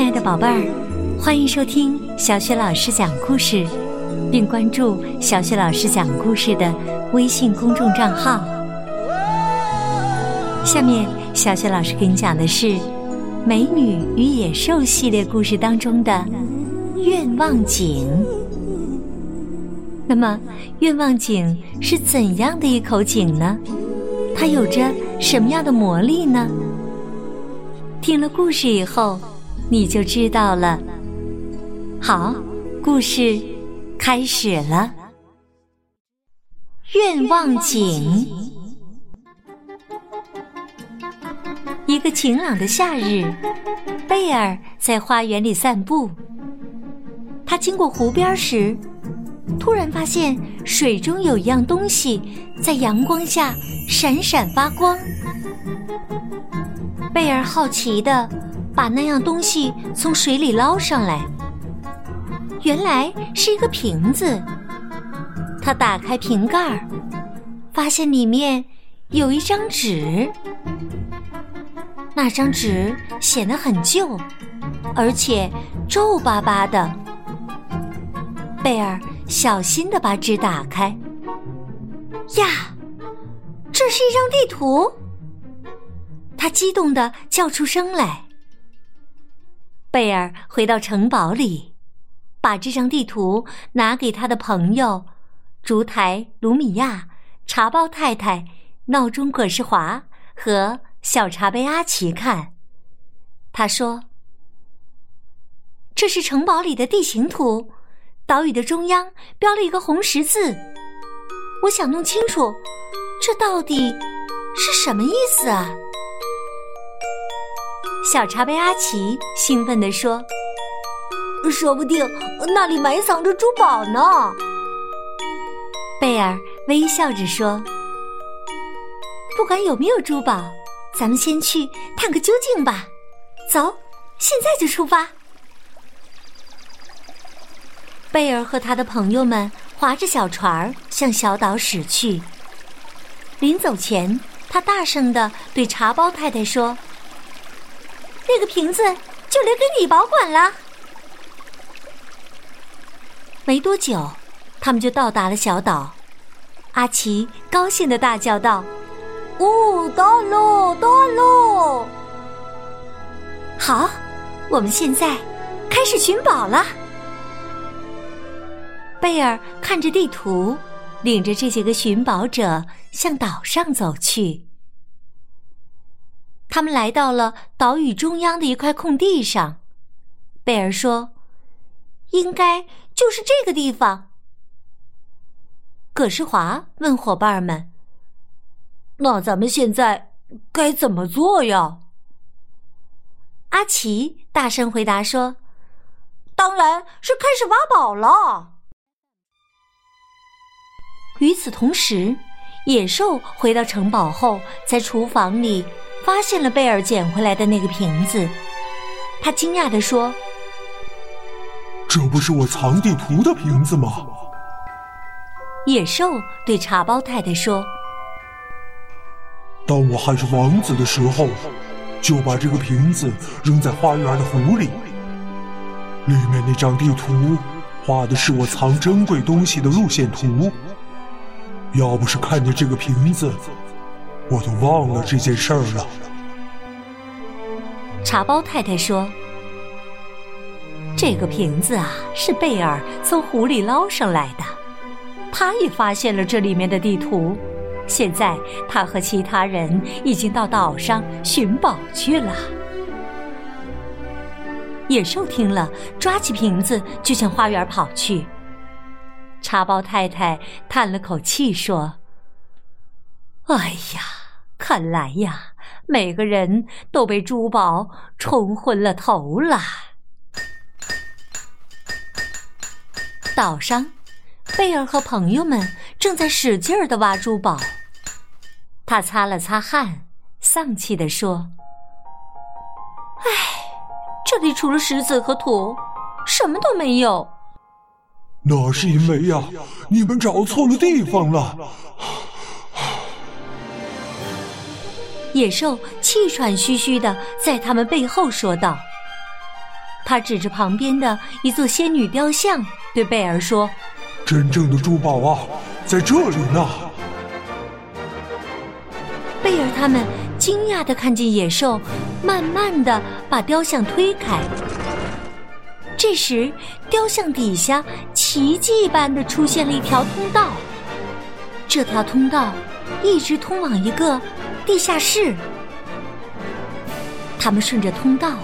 亲爱的宝贝儿，欢迎收听小雪老师讲故事，并关注小雪老师讲故事的微信公众账号。下面，小雪老师给你讲的是《美女与野兽》系列故事当中的愿望井。那么，愿望井是怎样的一口井呢？它有着什么样的魔力呢？听了故事以后。你就知道了。好，故事开始了。愿望井。一个晴朗的夏日，贝尔在花园里散步。他经过湖边时，突然发现水中有一样东西在阳光下闪闪发光。贝尔好奇的。把那样东西从水里捞上来，原来是一个瓶子。他打开瓶盖，发现里面有一张纸。那张纸显得很旧，而且皱巴巴的。贝尔小心的把纸打开，呀，这是一张地图！他激动的叫出声来。贝尔回到城堡里，把这张地图拿给他的朋友烛台卢米亚、茶包太太、闹钟葛世华和小茶杯阿奇看。他说：“这是城堡里的地形图，岛屿的中央标了一个红十字。我想弄清楚，这到底是什么意思啊？”小茶杯阿奇兴奋地说：“说不定那里埋藏着珠宝呢。”贝尔微笑着说：“不管有没有珠宝，咱们先去探个究竟吧。走，现在就出发。”贝尔和他的朋友们划着小船儿向小岛驶去。临走前，他大声的对茶包太太说。那个瓶子就留给你保管了。没多久，他们就到达了小岛。阿奇高兴的大叫道：“哦，到喽，到喽！好，我们现在开始寻宝了。”贝尔看着地图，领着这几个寻宝者向岛上走去。他们来到了岛屿中央的一块空地上，贝尔说：“应该就是这个地方。”葛世华问伙伴们：“那咱们现在该怎么做呀？”阿奇大声回答说：“当然是开始挖宝了。”与此同时，野兽回到城堡后，在厨房里。发现了贝尔捡回来的那个瓶子，他惊讶地说：“这不是我藏地图的瓶子吗？”野兽对茶包太太说：“当我还是王子的时候，就把这个瓶子扔在花园的湖里。里面那张地图画的是我藏珍贵东西的路线图。要不是看见这个瓶子。”我都忘了这件事儿了。茶包太太说：“这个瓶子啊，是贝尔从湖里捞上来的。他也发现了这里面的地图。现在他和其他人已经到岛上寻宝去了。”野兽听了，抓起瓶子就向花园跑去。茶包太太叹了口气说：“哎呀！”看来呀，每个人都被珠宝冲昏了头了。岛上，贝尔和朋友们正在使劲儿的挖珠宝。他擦了擦汗，丧气地说：“唉，这里除了石子和土，什么都没有。”那是因为呀，你们找错了地方了。野兽气喘吁吁的在他们背后说道：“他指着旁边的一座仙女雕像，对贝尔说：“真正的珠宝啊，在这里呢。”贝尔他们惊讶的看见野兽慢慢的把雕像推开。这时，雕像底下奇迹般的出现了一条通道。这条通道一直通往一个地下室。他们顺着通道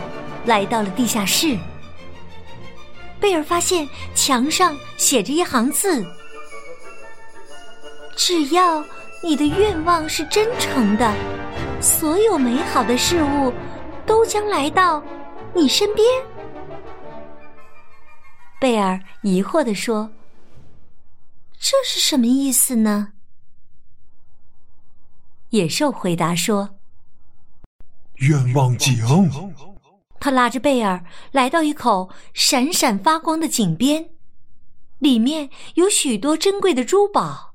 来到了地下室。贝尔发现墙上写着一行字：“只要你的愿望是真诚的，所有美好的事物都将来到你身边。”贝尔疑惑地说：“这是什么意思呢？”野兽回答说：“愿望井。”他拉着贝尔来到一口闪闪发光的井边，里面有许多珍贵的珠宝，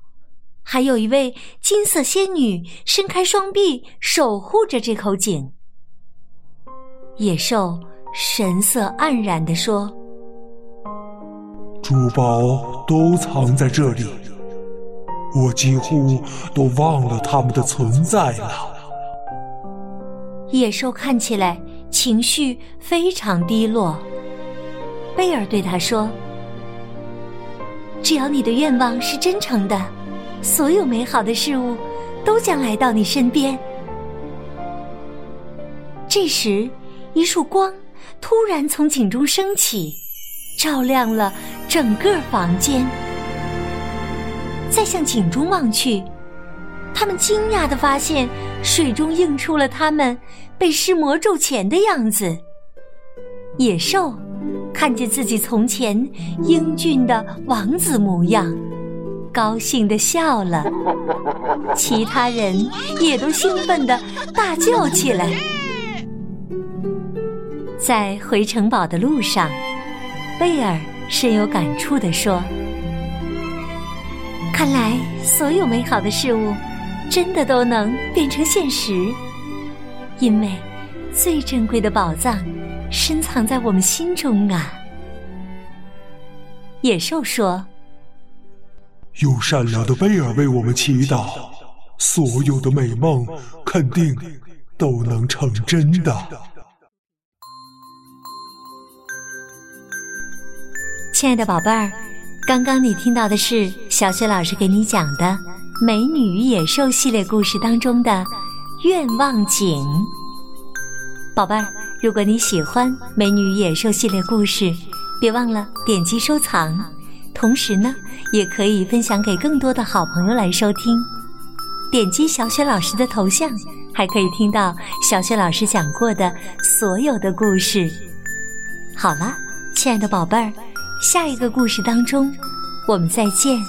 还有一位金色仙女伸开双臂守护着这口井。野兽神色黯然地说。珠宝都藏在这里，我几乎都忘了他们的存在了。野兽看起来情绪非常低落。贝尔对他说：“只要你的愿望是真诚的，所有美好的事物都将来到你身边。”这时，一束光突然从井中升起。照亮了整个房间。再向井中望去，他们惊讶的发现，水中映出了他们被施魔咒前的样子。野兽看见自己从前英俊的王子模样，高兴的笑了。其他人也都兴奋的大叫起来。在回城堡的路上。贝尔深有感触地说：“看来所有美好的事物，真的都能变成现实，因为最珍贵的宝藏深藏在我们心中啊。”野兽说：“有善良的贝尔为我们祈祷，所有的美梦肯定都能成真的。”亲爱的宝贝儿，刚刚你听到的是小雪老师给你讲的《美女与野兽》系列故事当中的愿望井。宝贝儿，如果你喜欢《美女与野兽》系列故事，别忘了点击收藏，同时呢，也可以分享给更多的好朋友来收听。点击小雪老师的头像，还可以听到小雪老师讲过的所有的故事。好了，亲爱的宝贝儿。下一个故事当中，我们再见。